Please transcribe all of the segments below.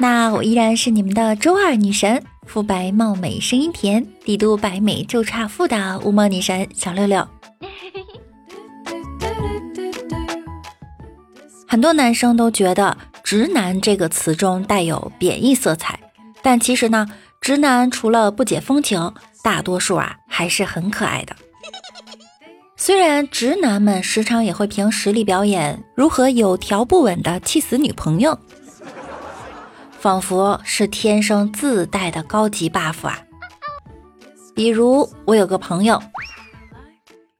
那我依然是你们的周二女神，肤白貌美，声音甜，帝都白美就差富的无毛女神小六六。很多男生都觉得“直男”这个词中带有贬义色彩，但其实呢，直男除了不解风情，大多数啊还是很可爱的。虽然直男们时常也会凭实力表演如何有条不紊的气死女朋友。仿佛是天生自带的高级 buff 啊！比如我有个朋友，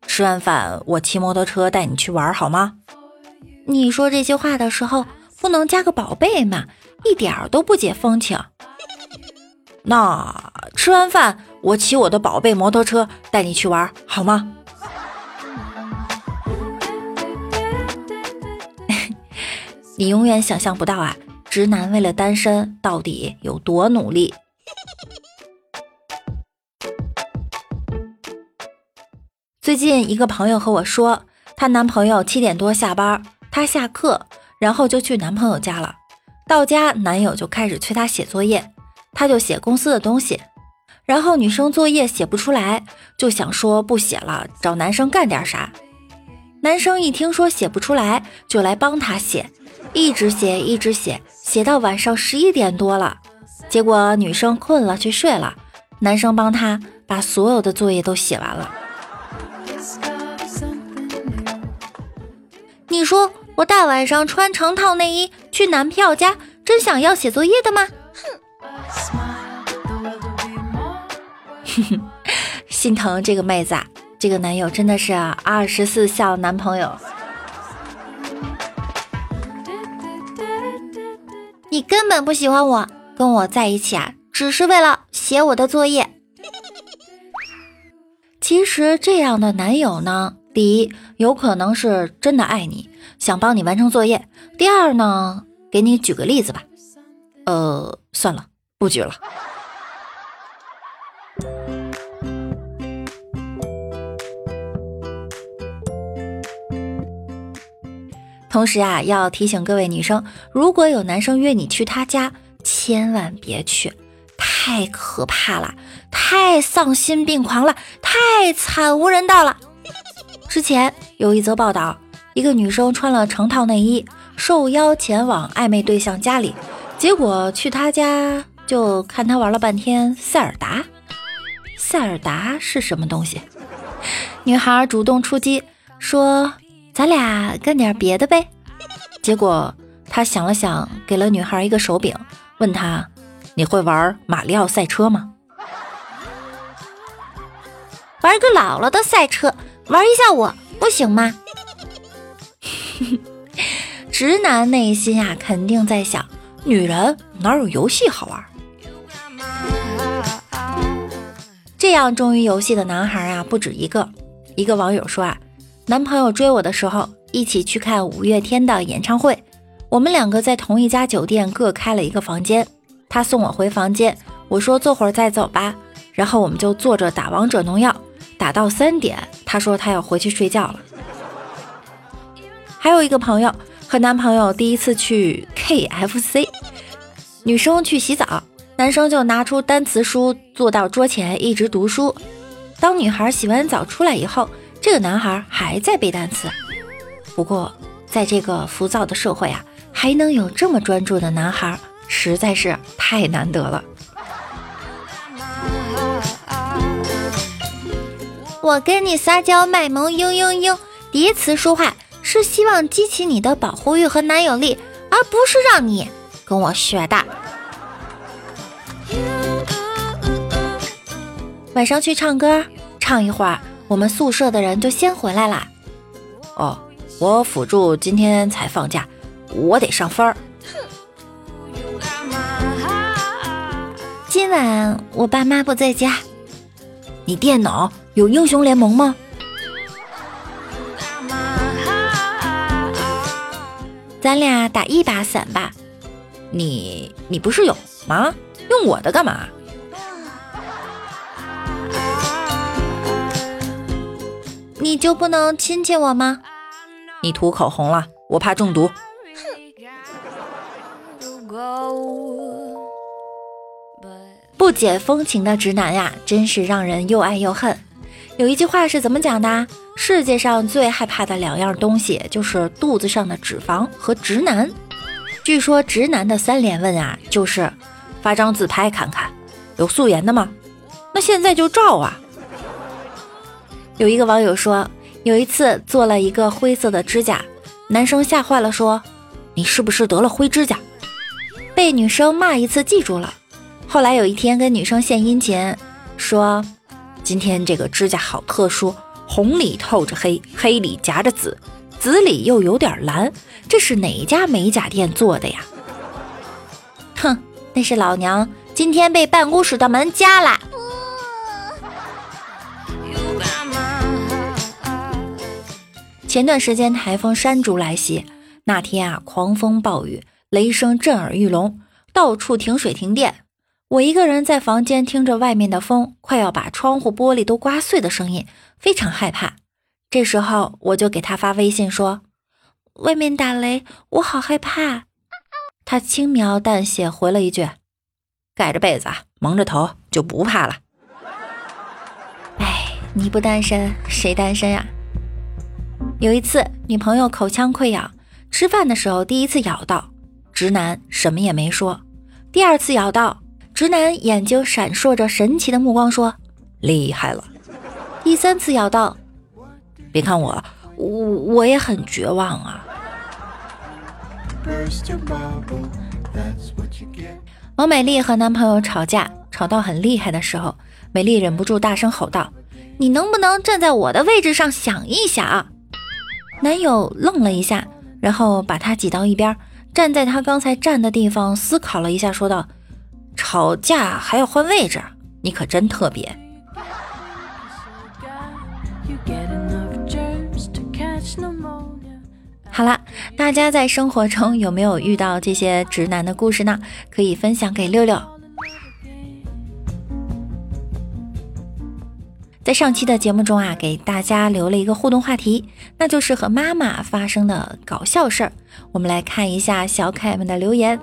吃完饭我骑摩托车带你去玩好吗？你说这些话的时候不能加个宝贝吗？一点都不解风情。那吃完饭我骑我的宝贝摩托车带你去玩好吗？你永远想象不到啊！直男为了单身到底有多努力？最近一个朋友和我说，她男朋友七点多下班，她下课，然后就去男朋友家了。到家，男友就开始催她写作业，她就写公司的东西。然后女生作业写不出来，就想说不写了，找男生干点啥。男生一听说写不出来，就来帮她写。一直写，一直写，写到晚上十一点多了。结果女生困了，去睡了。男生帮她把所有的作业都写完了。你说我大晚上穿成套内衣去男票家，真想要写作业的吗？哼，心疼这个妹子啊！这个男友真的是二十四孝男朋友。你根本不喜欢我，跟我在一起啊，只是为了写我的作业。其实这样的男友呢，第一有可能是真的爱你，想帮你完成作业；第二呢，给你举个例子吧。呃，算了，不举了。同时啊，要提醒各位女生，如果有男生约你去他家，千万别去，太可怕了，太丧心病狂了，太惨无人道了。之前有一则报道，一个女生穿了成套内衣，受邀前往暧昧对象家里，结果去他家就看他玩了半天塞尔达。塞尔达是什么东西？女孩主动出击，说。咱俩干点别的呗。结果他想了想，给了女孩一个手柄，问她：“你会玩马里奥赛车吗？”玩个老了的赛车，玩一下我不行吗？直男内心呀，肯定在想：女人哪有游戏好玩？这样忠于游戏的男孩啊，不止一个。一个网友说啊。男朋友追我的时候，一起去看五月天的演唱会。我们两个在同一家酒店各开了一个房间，他送我回房间，我说坐会儿再走吧。然后我们就坐着打王者荣耀，打到三点。他说他要回去睡觉了。还有一个朋友和男朋友第一次去 KFC，女生去洗澡，男生就拿出单词书坐到桌前一直读书。当女孩洗完澡出来以后。这个男孩还在背单词，不过在这个浮躁的社会啊，还能有这么专注的男孩，实在是太难得了。我跟你撒娇卖萌，嘤嘤嘤，叠词说话是希望激起你的保护欲和男友力，而不是让你跟我学的。晚上去唱歌，唱一会儿。我们宿舍的人就先回来啦。哦，我辅助今天才放假，我得上分儿。今晚我爸妈不在家。你电脑有英雄联盟吗？咱俩打一把伞吧。你你不是有吗？用我的干嘛？你就不能亲亲我吗？你涂口红了，我怕中毒。不解风情的直男呀，真是让人又爱又恨。有一句话是怎么讲的？世界上最害怕的两样东西就是肚子上的脂肪和直男。据说直男的三连问啊，就是发张自拍看看，有素颜的吗？那现在就照啊。有一个网友说，有一次做了一个灰色的指甲，男生吓坏了，说：“你是不是得了灰指甲？”被女生骂一次记住了。后来有一天跟女生献殷勤，说：“今天这个指甲好特殊，红里透着黑，黑里夹着紫，紫里又有点蓝，这是哪家美甲店做的呀？”哼，那是老娘今天被办公室的门夹了。前段时间台风山竹来袭，那天啊，狂风暴雨，雷声震耳欲聋，到处停水停电。我一个人在房间听着外面的风快要把窗户玻璃都刮碎的声音，非常害怕。这时候我就给他发微信说：“外面打雷，我好害怕。”他轻描淡写回了一句：“盖着被子，蒙着头就不怕了。”哎，你不单身谁单身呀？有一次，女朋友口腔溃疡，吃饭的时候第一次咬到，直男什么也没说。第二次咬到，直男眼睛闪烁着神奇的目光，说：“厉害了。”第三次咬到，别看我，我我也很绝望啊。王美丽和男朋友吵架，吵到很厉害的时候，美丽忍不住大声吼道：“你能不能站在我的位置上想一想？”男友愣了一下，然后把他挤到一边，站在他刚才站的地方思考了一下，说道：“吵架还要换位置，你可真特别。”好了，大家在生活中有没有遇到这些直男的故事呢？可以分享给六六。在上期的节目中啊，给大家留了一个互动话题，那就是和妈妈发生的搞笑事儿。我们来看一下小可爱们的留言。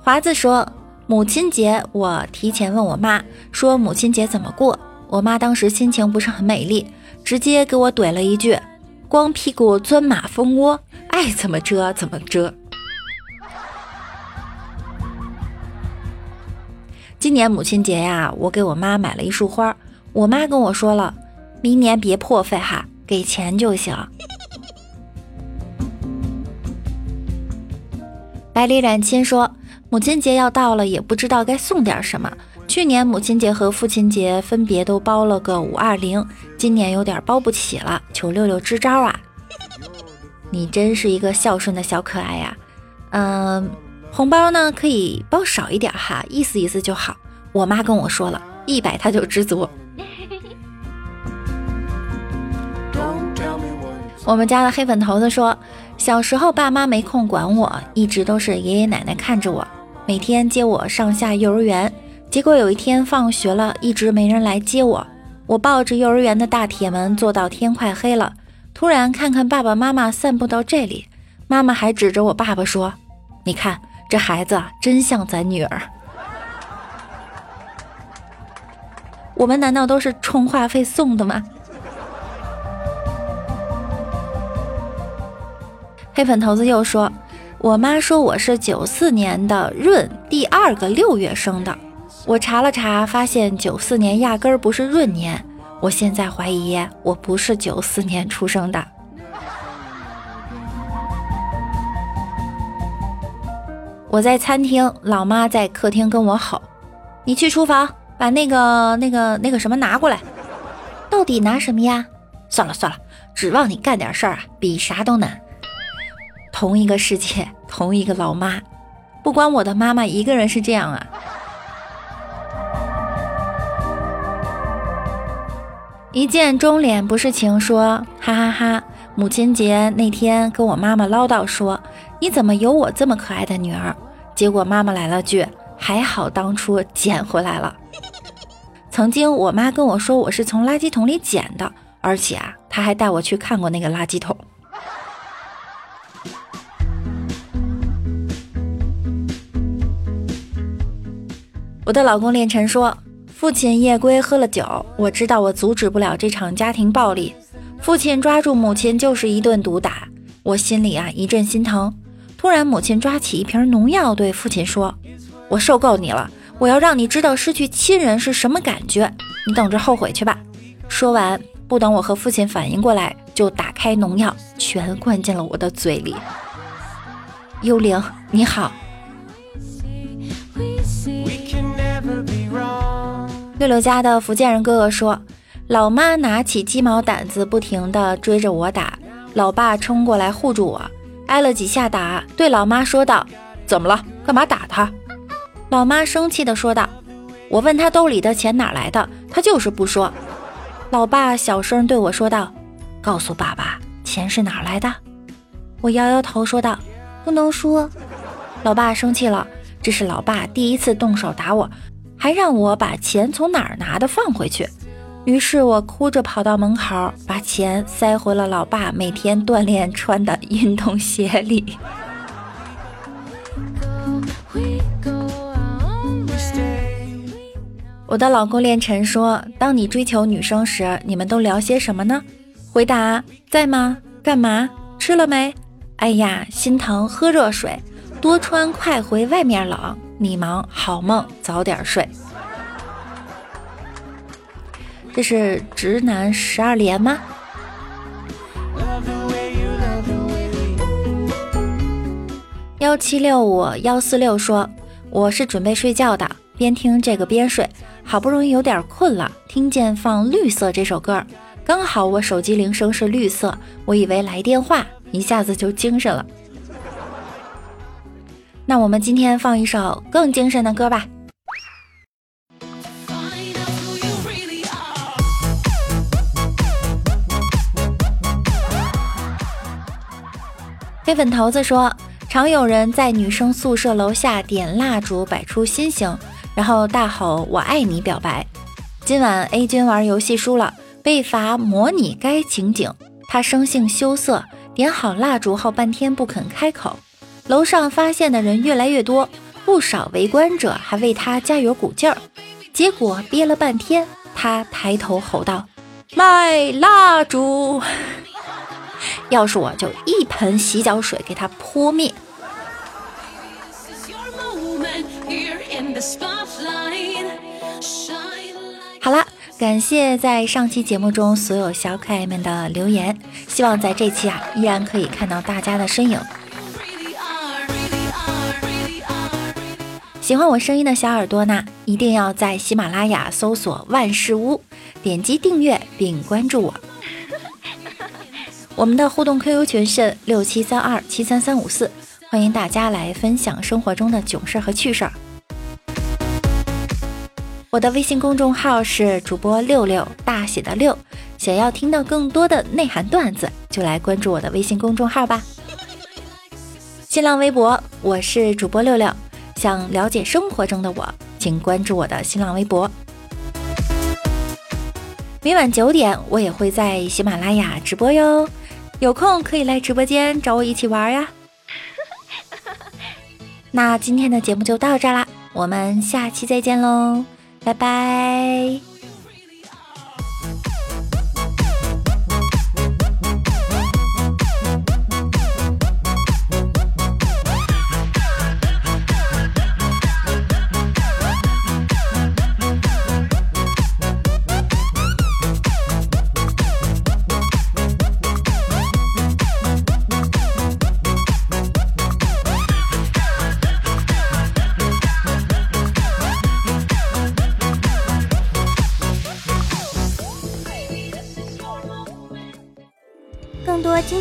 华子说：“母亲节，我提前问我妈说母亲节怎么过，我妈当时心情不是很美丽，直接给我怼了一句：‘光屁股钻马蜂窝，爱怎么遮怎么遮。’”今年母亲节呀，我给我妈买了一束花。我妈跟我说了，明年别破费哈，给钱就行。百里染青说，母亲节要到了，也不知道该送点什么。去年母亲节和父亲节分别都包了个五二零，今年有点包不起了，求六六支招啊！你真是一个孝顺的小可爱呀，嗯。红包呢，可以包少一点哈，意思意思就好。我妈跟我说了一百，她就知足。我们家的黑粉头子说，小时候爸妈没空管我，一直都是爷爷奶奶看着我，每天接我上下幼儿园。结果有一天放学了，一直没人来接我，我抱着幼儿园的大铁门坐到天快黑了。突然看看爸爸妈妈散步到这里，妈妈还指着我爸爸说：“你看。”这孩子真像咱女儿，我们难道都是充话费送的吗？黑粉头子又说：“我妈说我是九四年的闰第二个六月生的，我查了查，发现九四年压根儿不是闰年，我现在怀疑我不是九四年出生的。”我在餐厅，老妈在客厅跟我吼：“你去厨房把那个、那个、那个什么拿过来。”到底拿什么呀？算了算了，指望你干点事儿啊，比啥都难。同一个世界，同一个老妈，不光我的妈妈一个人是这样啊。一见钟脸不是情，说哈哈哈。母亲节那天跟我妈妈唠叨说：“你怎么有我这么可爱的女儿？”结果妈妈来了句：“还好当初捡回来了。”曾经我妈跟我说我是从垃圾桶里捡的，而且啊，她还带我去看过那个垃圾桶。我的老公练晨说。父亲夜归喝了酒，我知道我阻止不了这场家庭暴力。父亲抓住母亲就是一顿毒打，我心里啊一阵心疼。突然，母亲抓起一瓶农药对父亲说：“我受够你了，我要让你知道失去亲人是什么感觉，你等着后悔去吧。”说完，不等我和父亲反应过来，就打开农药，全灌进了我的嘴里。幽灵，你好。六六家的福建人哥哥说：“老妈拿起鸡毛掸子，不停地追着我打。老爸冲过来护住我，挨了几下打，对老妈说道：‘怎么了？干嘛打他？’老妈生气地说道：‘我问他兜里的钱哪来的，他就是不说。’老爸小声对我说道：‘告诉爸爸，钱是哪来的？’我摇摇头说道：‘不能说。’老爸生气了，这是老爸第一次动手打我。”还让我把钱从哪儿拿的放回去，于是我哭着跑到门口，把钱塞回了老爸每天锻炼穿的运动鞋里。我的老公练晨说：“当你追求女生时，你们都聊些什么呢？”回答：“在吗？干嘛？吃了没？哎呀，心疼，喝热水，多穿，快回，外面冷。”你忙，好梦，早点睡。这是直男十二连吗？幺七六五幺四六说，我是准备睡觉的，边听这个边睡，好不容易有点困了，听见放《绿色》这首歌，刚好我手机铃声是绿色，我以为来电话，一下子就精神了。那我们今天放一首更精神的歌吧。黑粉头子说，常有人在女生宿舍楼下点蜡烛，摆出心形，然后大吼“我爱你”表白。今晚 A 君玩游戏输了，被罚模拟该情景。他生性羞涩，点好蜡烛后半天不肯开口。楼上发现的人越来越多，不少围观者还为他加油鼓劲儿。结果憋了半天，他抬头吼道：“卖蜡烛！要是我就一盆洗脚水给它泼灭。”好了，感谢在上期节目中所有小可爱们的留言，希望在这期啊依然可以看到大家的身影。喜欢我声音的小耳朵呢，一定要在喜马拉雅搜索万事屋，点击订阅并关注我。我们的互动 QQ 群是六七三二七三三五四，欢迎大家来分享生活中的囧事儿和趣事儿。我的微信公众号是主播六六大写的六，想要听到更多的内涵段子，就来关注我的微信公众号吧。新浪微博，我是主播六六。想了解生活中的我，请关注我的新浪微博。每晚九点，我也会在喜马拉雅直播哟，有空可以来直播间找我一起玩呀。那今天的节目就到这啦，我们下期再见喽，拜拜。